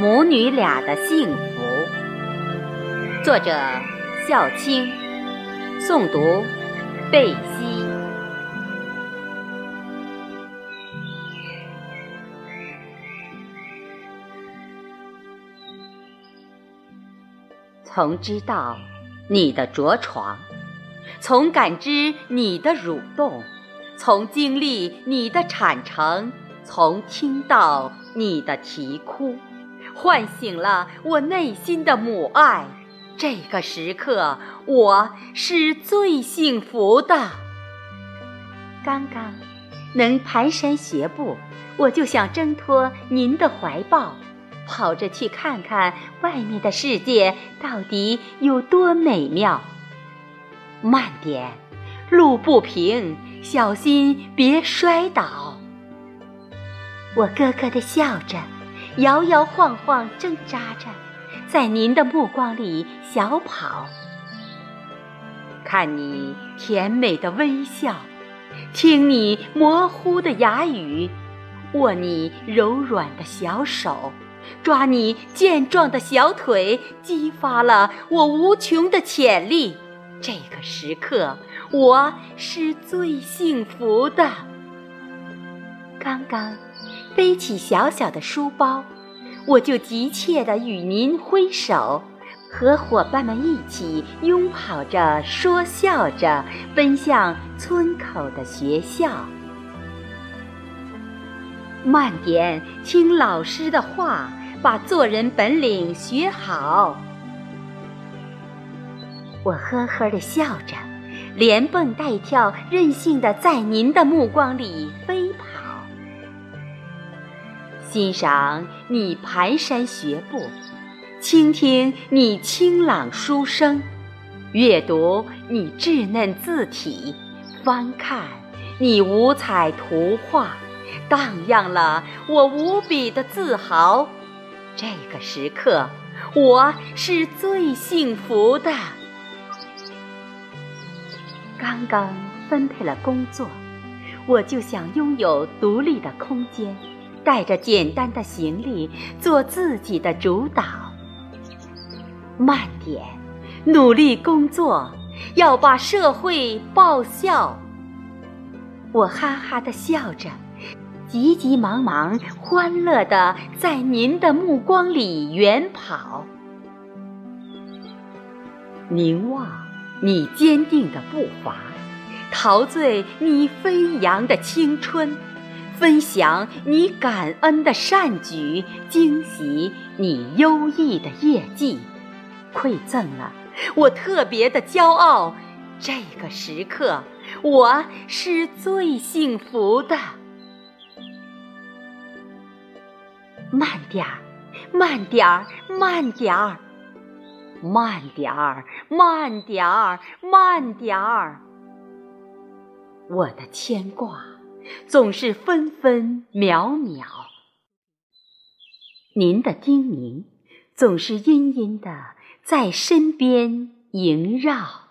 母女俩的幸福。作者：笑清，诵读：贝西。从知道你的着床，从感知你的蠕动，从经历你的产程，从听到你的啼哭，唤醒了我内心的母爱。这个时刻，我是最幸福的。刚刚能蹒跚学步，我就想挣脱您的怀抱。跑着去看看外面的世界到底有多美妙。慢点，路不平，小心别摔倒。我咯咯地笑着，摇摇晃晃挣扎着，在您的目光里小跑。看你甜美的微笑，听你模糊的哑语，握你柔软的小手。抓你健壮的小腿，激发了我无穷的潜力。这个时刻，我是最幸福的。刚刚背起小小的书包，我就急切地与您挥手，和伙伴们一起拥抱着，说笑着奔向村口的学校。慢点，听老师的话。把做人本领学好，我呵呵地笑着，连蹦带跳，任性地在您的目光里飞跑，欣赏你蹒跚学步，倾听你清朗书声，阅读你稚嫩字体，翻看你五彩图画，荡漾了我无比的自豪。这个时刻，我是最幸福的。刚刚分配了工作，我就想拥有独立的空间，带着简单的行李，做自己的主导。慢点，努力工作，要把社会报效。我哈哈的笑着。急急忙忙，欢乐地在您的目光里远跑，凝望你坚定的步伐，陶醉你飞扬的青春，分享你感恩的善举，惊喜你优异的业绩，馈赠了我特别的骄傲。这个时刻，我是最幸福的。慢点儿，慢点儿，慢点儿，慢点儿，慢点儿，慢点儿。我的牵挂总是分分秒秒，您的叮咛总是殷殷的在身边萦绕。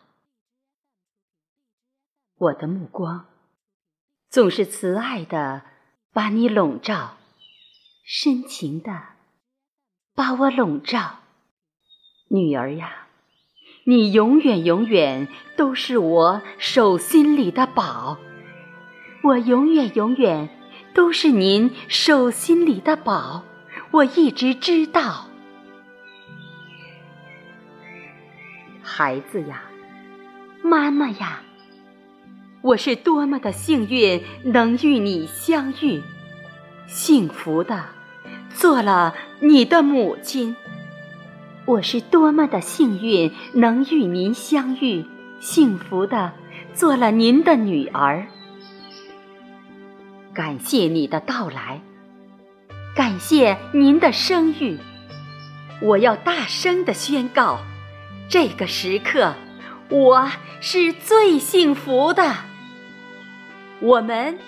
我的目光总是慈爱的把你笼罩。深情的把我笼罩，女儿呀，你永远永远都是我手心里的宝，我永远永远都是您手心里的宝，我一直知道，孩子呀，妈妈呀，我是多么的幸运能与你相遇，幸福的。做了你的母亲，我是多么的幸运能与您相遇，幸福的做了您的女儿。感谢你的到来，感谢您的生育，我要大声的宣告，这个时刻我是最幸福的。我们，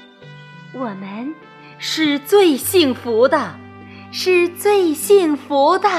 我们是最幸福的。是最幸福的。